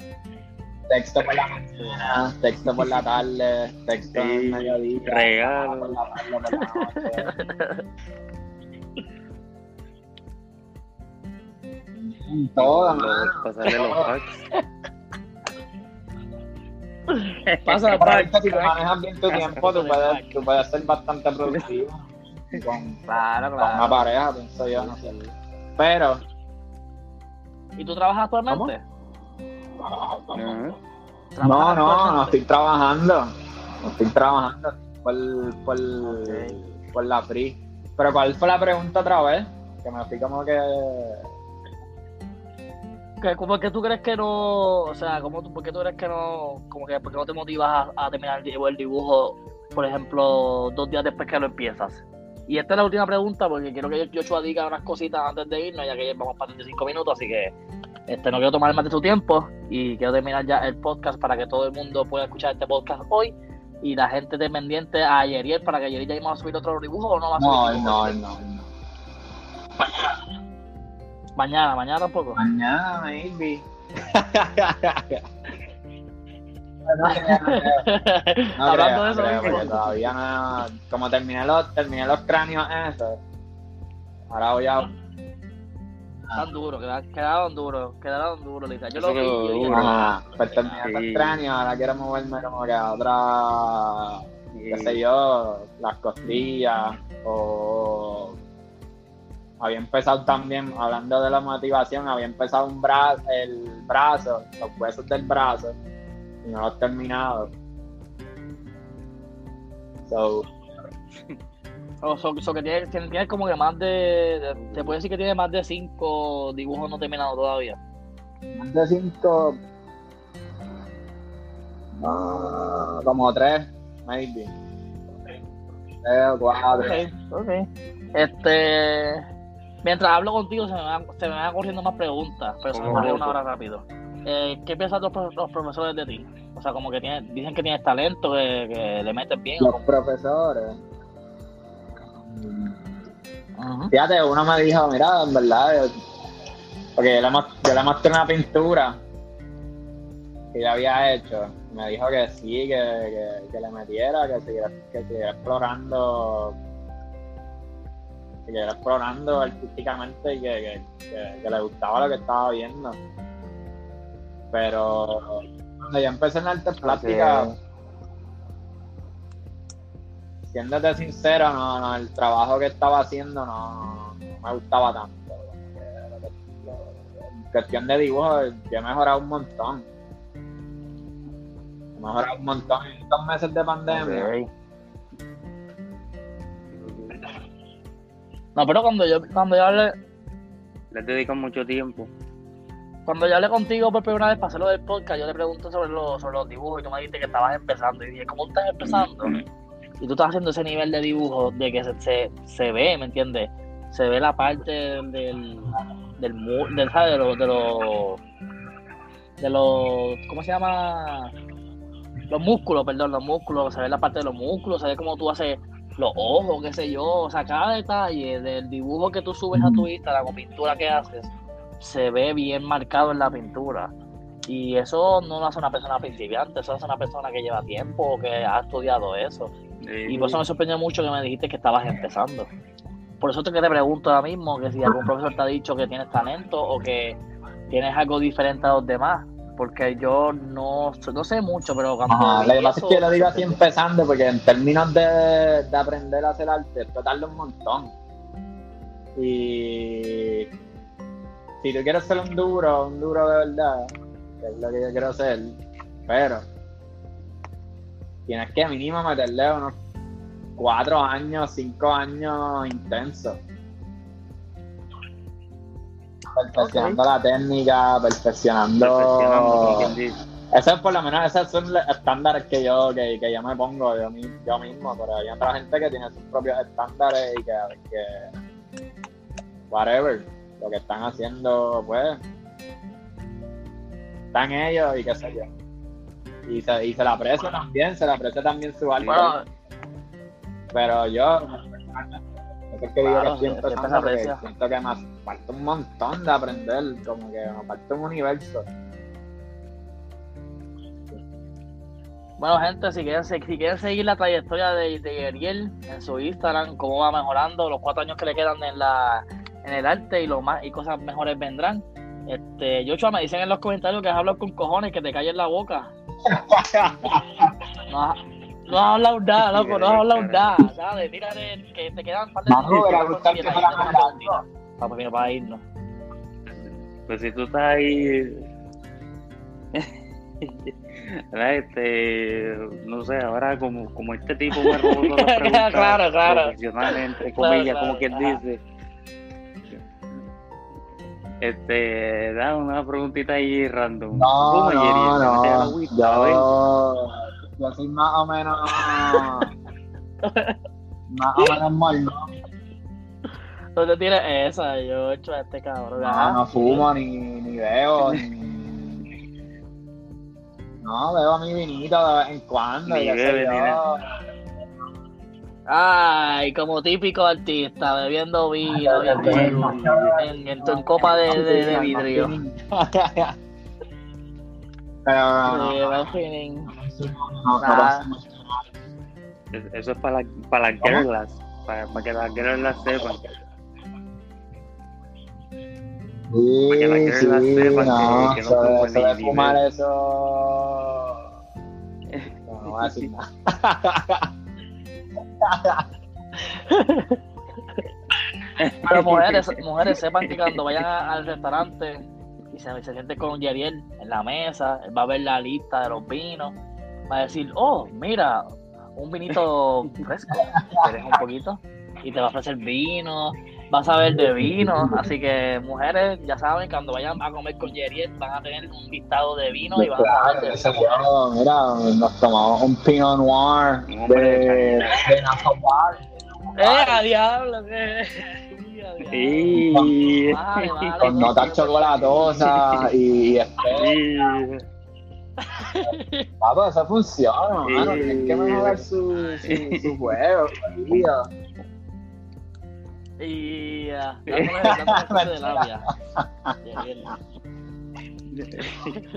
texto por la mañana, texto por la tarde, texto en Sí, el mediodía, regalo. por la tarde, por la noche. Todo, mano. pasarle los packs. Pasa <laughs> para si manejas bien tu tiempo, tú puedes, tú puedes ser bastante productivo con, Claro, con una pareja, pienso yo, no sé. Pero, ¿Y tú trabajas actualmente? No, ¿Trabajas no, no actualmente? estoy trabajando. No estoy trabajando por, por, por la free. Pero, ¿cuál fue la pregunta otra vez? Que me fui como que. ¿Qué- ¿Por qué tú crees que no, o sea, ¿cómo tú, por qué tú crees que no, como que, por qué no te motivas a, a terminar el dibujo, por ejemplo, dos días después que lo empiezas? Y esta es la última pregunta porque quiero que Joshua diga unas cositas antes de irnos, ya que vamos para 35 minutos, así que este, no quiero tomar más de tu tiempo y quiero terminar ya el podcast para que todo el mundo pueda escuchar este podcast hoy y la gente esté pendiente a Yeriel para que Yeriel ya vamos a subir otro dibujo o no va a subir No, no, no, no. Mañana, mañana tampoco. Mañana, maybe. <laughs> no no Hablando de eso, creo, porque todavía no. Como terminé los, terminé los cráneos esos, ahora voy a. Tan duro, queda- quedaron duros, quedaron duros, Lisa. Yo Eso lo vi, duro. Ajá, pues terminé Sí. los cráneos, ahora quiero moverme como que a otra. qué sé yo, las costillas o. Había empezado también, hablando de la motivación, había empezado un brazo, el brazo, los huesos del brazo, no los he terminado. So, O so, so que tienes, como que más de, de- Se puede decir que tiene más de cinco dibujos no terminados todavía. más de cinco. No, como tres, maybe. Tres o cuatro. Ok, ok. Este. Mientras hablo contigo se me van, se me van ocurriendo más preguntas, pero se me ocurrió una hora rápido. Eh, ¿Qué piensan los, pro- los profesores de ti? O sea, como que tienes, dicen que tienes talento, que, que le metes bien. Los profesores. Fíjate, uno me dijo, mira, en verdad, yo- porque yo le, yo le mostré una pintura que yo había hecho. Me dijo que sí, que, que, que le metiera, que siguiera, que siguiera explorando, que siguiera explorando artísticamente y que, que, que- que le gustaba lo que estaba viendo. Pero cuando yo empecé en artes plásticas, siéndote sincero, no, no, el trabajo que estaba haciendo no, no me gustaba tanto. En cuestión de dibujo, yo he mejorado un montón. He mejorado un montón en estos meses de pandemia. No, pero cuando yo, cuando yo hablé, Les dedican mucho tiempo. Cuando yo hablé contigo por primera vez para hacer lo del podcast, yo le pregunté sobre, los sobre los dibujos y tú me dijiste que estabas empezando. Y dije, ¿cómo estás empezando? Y tú estás haciendo ese nivel de dibujo de que se, se, se ve, ¿me entiendes? Se ve la parte del, del, del ¿sabes? De los, de los, de los, ¿cómo se llama? Los músculos, perdón, los músculos, se ve la parte de los músculos, se ve cómo tú haces los ojos, qué sé yo, o sea, cada detalle del dibujo que tú subes a tu Instagram o pintura que haces, se ve bien marcado en la pintura. Y eso no lo hace una persona principiante, eso hace una persona que lleva tiempo, que ha estudiado eso. Y por eso me sorprendió mucho que me dijiste que estabas empezando. Por eso te que te pregunto ahora mismo que si algún profesor te ha dicho que tienes talento o que tienes algo diferente a los demás. Porque yo no, no sé mucho, pero cuando. Ajá, lo que pasa es que lo digo así empezando, porque en términos de, de aprender a hacer arte, esto tarda un montón. Y si tú quieres ser un duro, un duro de verdad, que es lo que yo quiero ser, pero tienes que mínimo meterle unos cuatro años, cinco años intensos. Perfeccionando la técnica, perfeccionando Perfeccionando, como quien dice. eso es por lo menos, esos son los estándares que yo, que, que yo me pongo yo, mi- yo mismo, pero hay otra gente que tiene sus propios estándares y que, que whatever, lo que están haciendo, pues, están ellos y qué sé yo. Y se, y se le aprecia también, se le aprecia también su arte, Bueno, pero yo, eso es que digo que porque aprecia. siento que me falta un montón de aprender, como que me falta un universo. Bueno, gente, si quieren, si quieren seguir la trayectoria de, de Ariel en su Instagram, cómo va mejorando, los cuatro años que le quedan en la en el arte y lo más y cosas mejores vendrán. Este, Yochoa, me dicen en los comentarios que has hablado con cojones, que te calles la boca. <laughs> No, has- no has hablado nada, loco, no has hablado nada, ¿sabes? Tírate, que te quedan un par de No, me hubiera minutos, gustado que siete, fuera ahí, más no, largo. Vamos, mira, para irnos. Pues si tú estás ahí. <laughs> Este, no sé, ahora como, como este tipo me robó todas las <laughs> preguntas Claro, claro. profesionales, entre Claro, comillas, claro, como quien dice. Este, da una preguntita ahí random. No, no, ¿Te a no. A ver. Yo, yo soy más o menos. más o menos morno. ¿Dónde tienes esa, Yochoa, este cabrón? No, no fumo, ni, ni bebo, <laughs> ni. No, bebo mi vinito de vez en cuando. Ni ya sé bebe, yo. ni nada. Ay, como típico artista, bebiendo vino, en, en, en copa de, de, de vidrio. No, Sí, no, no, no, no, Eso es para, la- para las girlas, para, para que las girlas sepan. Para que la Sí, girl sí, sepa que- no, que no ni- de ni fumar eso. <laughs> No, no voy a decir nada. Pero mujeres, mujeres sepan que cuando vayan al restaurante y se, se sienten con Yeriel en la mesa, él va a ver la lista de los vinos, va a decir, oh, mira, un vinito fresco, ¿quieres un poquito? Y te va a ofrecer vino, vas a ver de vino, así que mujeres, ya saben, cuando vayan a comer con Yeriel van a tener un listado de vino y van a saber de vino. mira, nos tomamos un Pinot Noir de de, de. ¡Eh, a diablo! ¡Eh! Sí. Vale, vale. Con notas chocolatosas y. Sí. Papo, eso funciona, Sí. mano. Tienes que mejorar su, su, su juego. Y ah, dándole, dándole <laughs> de labia.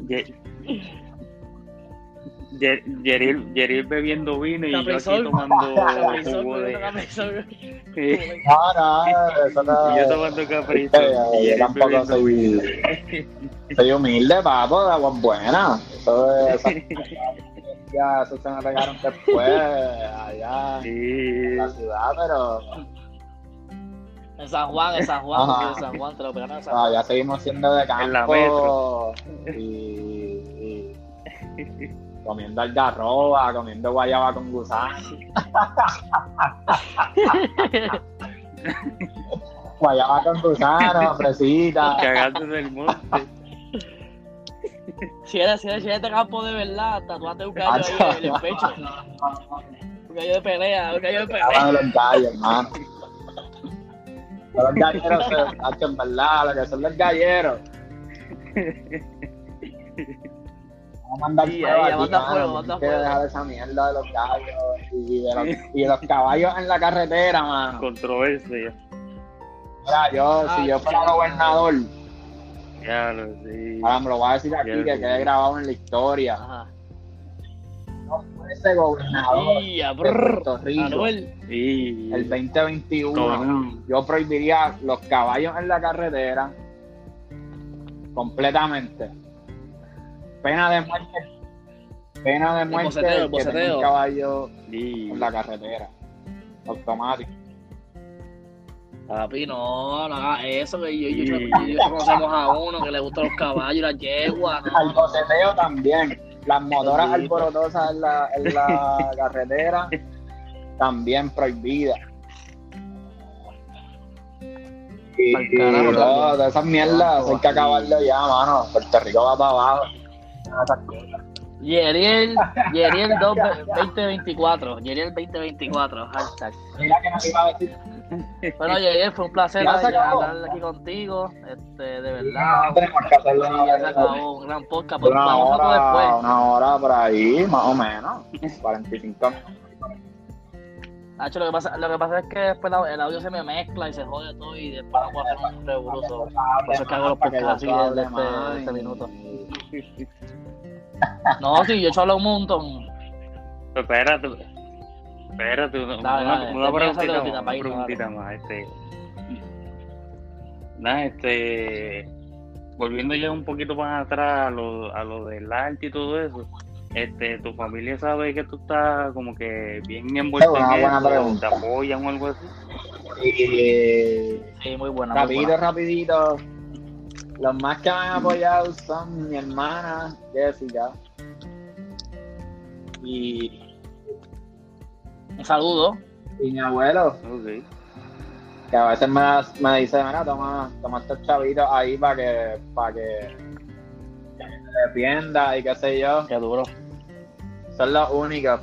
Ye- Ye- Yeril, Yeril bebiendo vino y yo aquí tomando Caprizol, jugo de... Caprizol. <laughs> Sí. No, no, eso no. Y yo tomando capricho. Y yo tampoco soy, <laughs> soy humilde, papo, de aguas buenas. Eso es, ya, eso se me regaron después, allá Sí. en la ciudad, pero En San Juan, en San Juan, Ajá. en San Juan, te lo pegaron en San ah, Juan. ya seguimos siendo de campo. En la metro. Y, y comiendo algarroba, comiendo guayaba con gusano. <laughs> Guayaba con gusano, fresita. Cagando del monte. Si eres, si eres, si eres de campo de verdad, tatuate un gallo ahí en el pecho. Un gallo de pelea, un gallo de pelea. Háblame de hermano. Los galleros, hacho, en verdad, lo que son los galleros. Vamos a mandar Sí, fuego ahí, aquí, mano. fuego, que dejar esa mierda de los gallos y de los, y de los caballos en la carretera, mano. Controversia. Mira, yo, si yo fuera gobernador, Ya lo sí. ahora me lo voy a decir aquí, Ya, que sí. quede grabado en la historia. Ajá. Fuese gobernador de Puerto Rico el 2021. Con- yo prohibiría los caballos en la carretera completamente. Pena de muerte. Pena de muerte boceteo, el que tenga boceteo. un caballo Sí. en la carretera. Automático. Papi, no, no hagas eso, que yo, yo, yo, Sí. yo- yo conocemos a uno que le gustan los caballos y las yeguas, no, Al no. boceteo también. Las motoras alborotosas en la, en la <laughs> carretera también prohibidas. Y, carajo, no, de esas mierdas hay que acabarlo ya, mano. Puerto Rico va para abajo. Yeriel, Yeriel 2 2024, Yeriel 2024, hashtag. Mira que nos iba a decir. Bueno, Yeriel, fue un placer hablar aquí contigo, este, de No verdad. tenemos que hacerlo una un gran podcast, pero Una hora, después. una hora por ahí, más o menos. 45 minutos. Nacho, lo que pasa, lo que pasa es que después el audio se me mezcla y se jode todo y después no puedo hacer un revoluzo. Por eso es que hago los podcasts así desde este, este minuto. No, sí, yo he hecho hablar un montón. Espérate. Espérate, una, Dale, una, dale, una preguntita más. Una país, preguntita más. Este. Nada, este. Volviendo ya un poquito más atrás a lo, a lo del arte y todo eso. Este, tu familia sabe que tú estás como que bien envuelto Es una en buena eso, pregunta. te apoyan o algo así. Y Sí, muy buena. muy rapidito, buena. rapidito. Los más que me han apoyado son mi hermana, Jessica. Y, Un saludo. y mi abuelo, Ok. que a veces me, me dice, mira, toma, toma estos chavitos ahí para que, para que, que te defienda y qué sé yo. Qué duro. Son los únicos.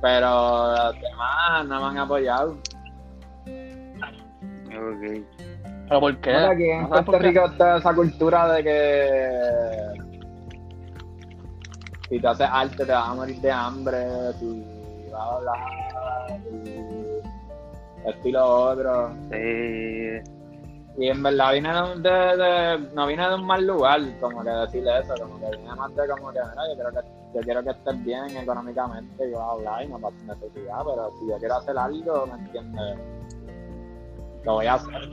Pero los demás no me han apoyado. Ok. ¿Pero por qué? Mira, aquí en ¿No sabes Puerto? Rico está esa cultura de que si tú haces arte te vas a morir de hambre, si vas a hablar, y esto y lo otro. Sí. Y en verdad vine de, de- de- no vine de un mal lugar, como que decirle eso, como que vine más de como que, mira, yo creo que yo quiero que estés bien económicamente y vas a hablar y no vas a necesidad, pero si yo quiero hacer algo, ¿me entiendes? Lo voy a hacer.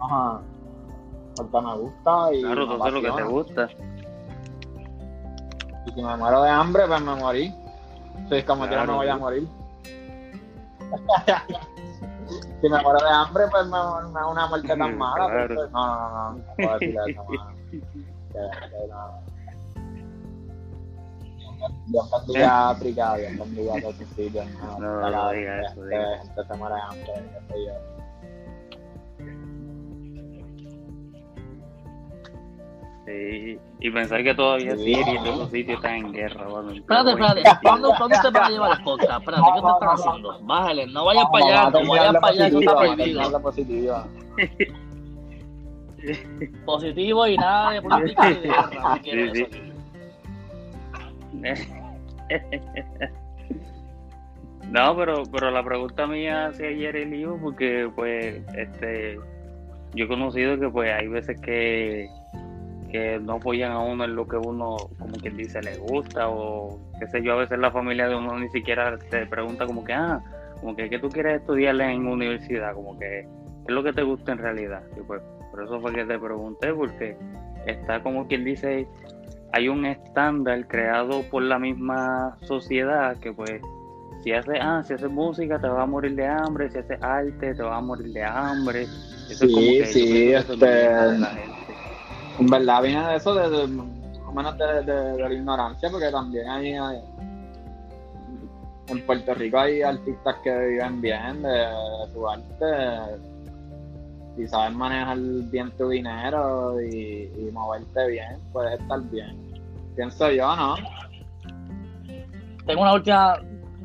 Ajá. Porque me gusta y Claro, tú haces lo que te gusta. Y si me muero de hambre, pues me morí. Si como quiera Claro, me voy a morir. <laughs> si me muero de hambre, pues me es una muerte tan mala. Claro. pues, no, no, no, no puedo decir eso, mano. Que- que no. <laughs> Dios bendiga a África, Dios bendiga a todos sitios. No, No, no que sé yo. Sí, Sí, y pensar que todavía Sí. Siria y todos los sitios están en guerra. Bueno, Espérate, espérate. ¿Cuándo, ¿Cuándo te van a llevar el podcast? Espérate, ¿qué te están haciendo? Bájale, no vayas para allá, no vayas para allá, eso está prohibido. positiva. Positivo y nada de política de guerra. Sí, eso sí. <laughs> No, pero, pero la pregunta mía hacia ayer el hijo, porque pues este yo he conocido que pues hay veces que, que no apoyan a uno en lo que uno, como quien dice, le gusta, o qué sé yo, a veces la familia de uno ni siquiera te pregunta como que, ah, como que, ¿qué tú quieres estudiar en universidad? Como que, ¿qué es lo que te gusta en realidad? Y pues, por eso fue que te pregunté, porque está como quien dice, hay un estándar creado por la misma sociedad que pues si haces ah, si haces música te vas a morir de hambre, si haces arte te vas a morir de hambre. Eso Sí, es como que sí, este- que la gente. En verdad viene de eso, de, de- más o menos de, de- de la ignorancia, porque también hay, hay- en Puerto Rico hay artistas que viven bien de, de su arte y saben manejar bien tu dinero y, y moverte bien, puedes estar bien. Pienso yo, ¿no? Tengo una última,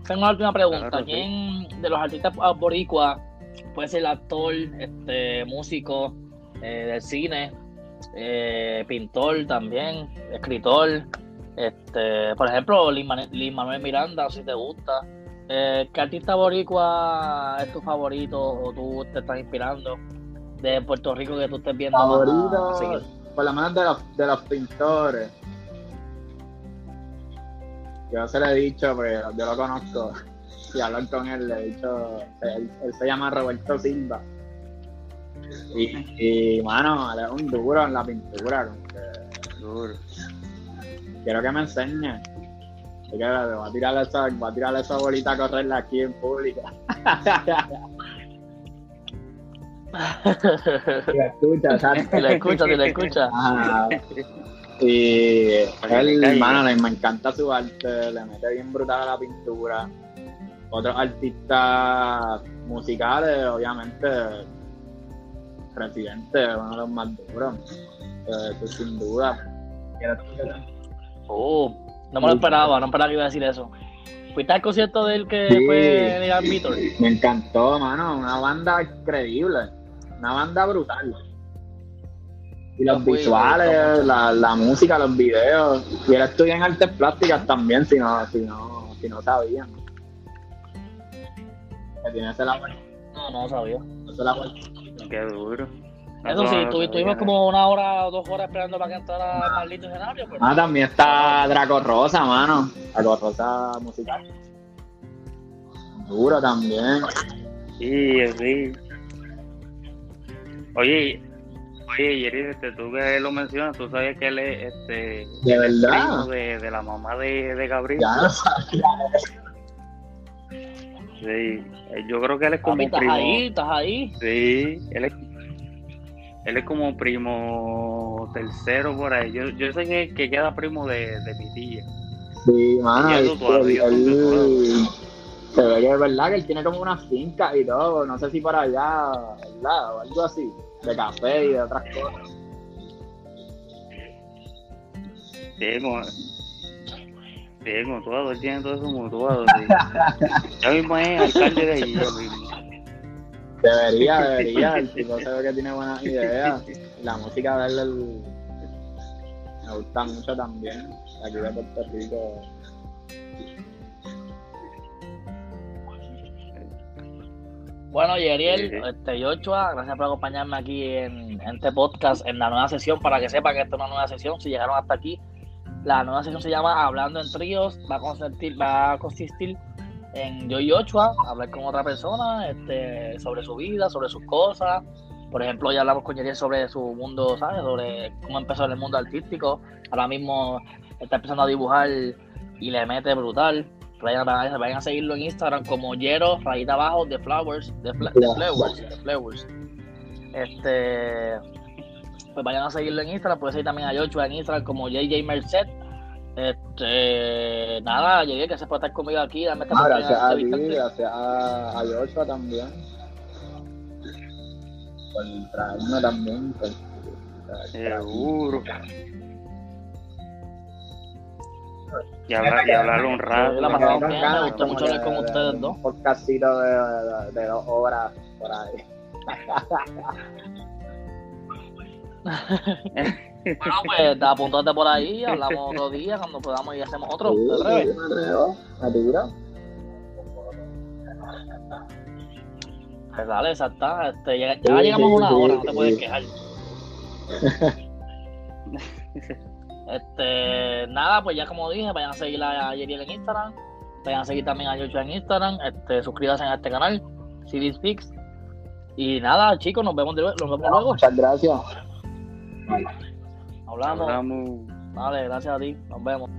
tengo una última pregunta. Claro, sí. ¿Quién de los artistas boricuas puede ser actor, este, músico, eh, del cine, eh, pintor también, escritor? Este, por ejemplo, Lin Manuel Miranda, si te gusta. Eh, ¿Qué artista boricua es tu favorito o tú te estás inspirando de Puerto Rico que tú estés viendo? a Favorito, por lo menos de los, de los pintores. Yo se lo he dicho, porque yo lo conozco. <laughs> Y hablar con él, le he dicho, él, él se llama Roberto Silva. Y, y mano, él es un duro en la pintura. que Duro. quiero que me enseñe. Que voy a tirar esa, voy a tirar esa bolita a correrla aquí en público. Si <laughs> la escucha, ¿sabes? Si la escucha, si la escucha. Ajá. <laughs> Y él, caiga. mano, le- me encanta su arte, le mete bien brutal a la pintura. Otros artistas musicales, obviamente, Residente, uno de los más duros, eh, eso sin duda. Oh, no me lo esperaba, no esperaba que iba a decir eso. ¿Fuiste al concierto del que Sí. fue Negan Víctor? Me encantó, mano, una banda increíble, una banda brutal. Y los visuales, la, la música, los videos. Y él estudia en artes plásticas también, si no, si no, si no sabían. Que tiene ese labor, No, no sabía. ese labor. Qué duro. Eso No, sí, tuvimos como una hora o dos horas esperando para que entrara el maldito escenario. Pero... Ah, también está Draco Rosa, mano. Draco Rosa musical. Duro también. Sí, sí. Oye, oye, Yeri, este, tú que lo mencionas, tú sabes que él es este De primo verdad. de, de la mamá de, de Gabriel. Ya lo sabía. Sí, eh, yo creo que él es Papi, como estás primo. ahí, estás ahí. Sí, él es, él es como primo tercero por ahí. Yo, yo sé que, que queda primo de, de mi tía. Sí, mano. Se ve que es verdad que él tiene como una finca y todo. No sé si para allá, ¿verdad? O algo así. De café y de otras cosas. Sí, como, sí, mutuado, él tiene todo eso mutuado. Sí. <laughs> Ya mismo es alcalde de allí. mismo. Debería, debería. El tipo se ve que tiene buenas ideas. La música de él el- me gusta mucho también. Aquí de Puerto Rico. Bueno, Yeriel, Sí, sí. este, Yochua, gracias por acompañarme aquí en, en este podcast, en la nueva sesión, para que sepan que esta es una nueva sesión, si llegaron hasta aquí. La nueva sesión se llama Hablando en Tríos, va a consistir, en yo y Yochua, hablar con otra persona este, sobre su vida, sobre sus cosas. Por ejemplo, ya hablamos con Yeriel sobre su mundo, ¿sabes? Sobre cómo empezó en el mundo artístico. Ahora mismo está empezando a dibujar y le mete brutal. Vayan, a seguirlo en Instagram como Yero, rayita abajo, de Flowers, de, Fla- Flowers, Flowers. Este, pues vayan a seguirlo en Instagram, pueden seguir también a Yochua en Instagram como JJ Merced. Este, nada, llegué, gracias por estar conmigo aquí, dame esta Ah, gracias a ti, gracias a, a Joshua también. Por traerme también. pues, Seguro. Y hablar, y hablar un rato. La pasamos bien, me gustó mucho hablar con de- ustedes de dos. Un podcastito de, de, de dos horas por ahí. <laughs> <laughs> Bueno, <laughs> pues apuntate por ahí, hablamos otro día cuando podamos y hacemos otro. Sí, sí, tiro. Pues dale, exacta. Este, ya, ya llegamos a una hora, no te puedes quejar. <laughs> Este, nada, pues ya como dije, vayan a seguir a Yeriel en Instagram, vayan a seguir también a Yocho en Instagram, este, suscríbanse a este canal, CD Speaks. Y nada, chicos, nos vemos, de- nos vemos luego. Muchas gracias. Hablamos. Hablamos. Vale, gracias a ti. Nos vemos.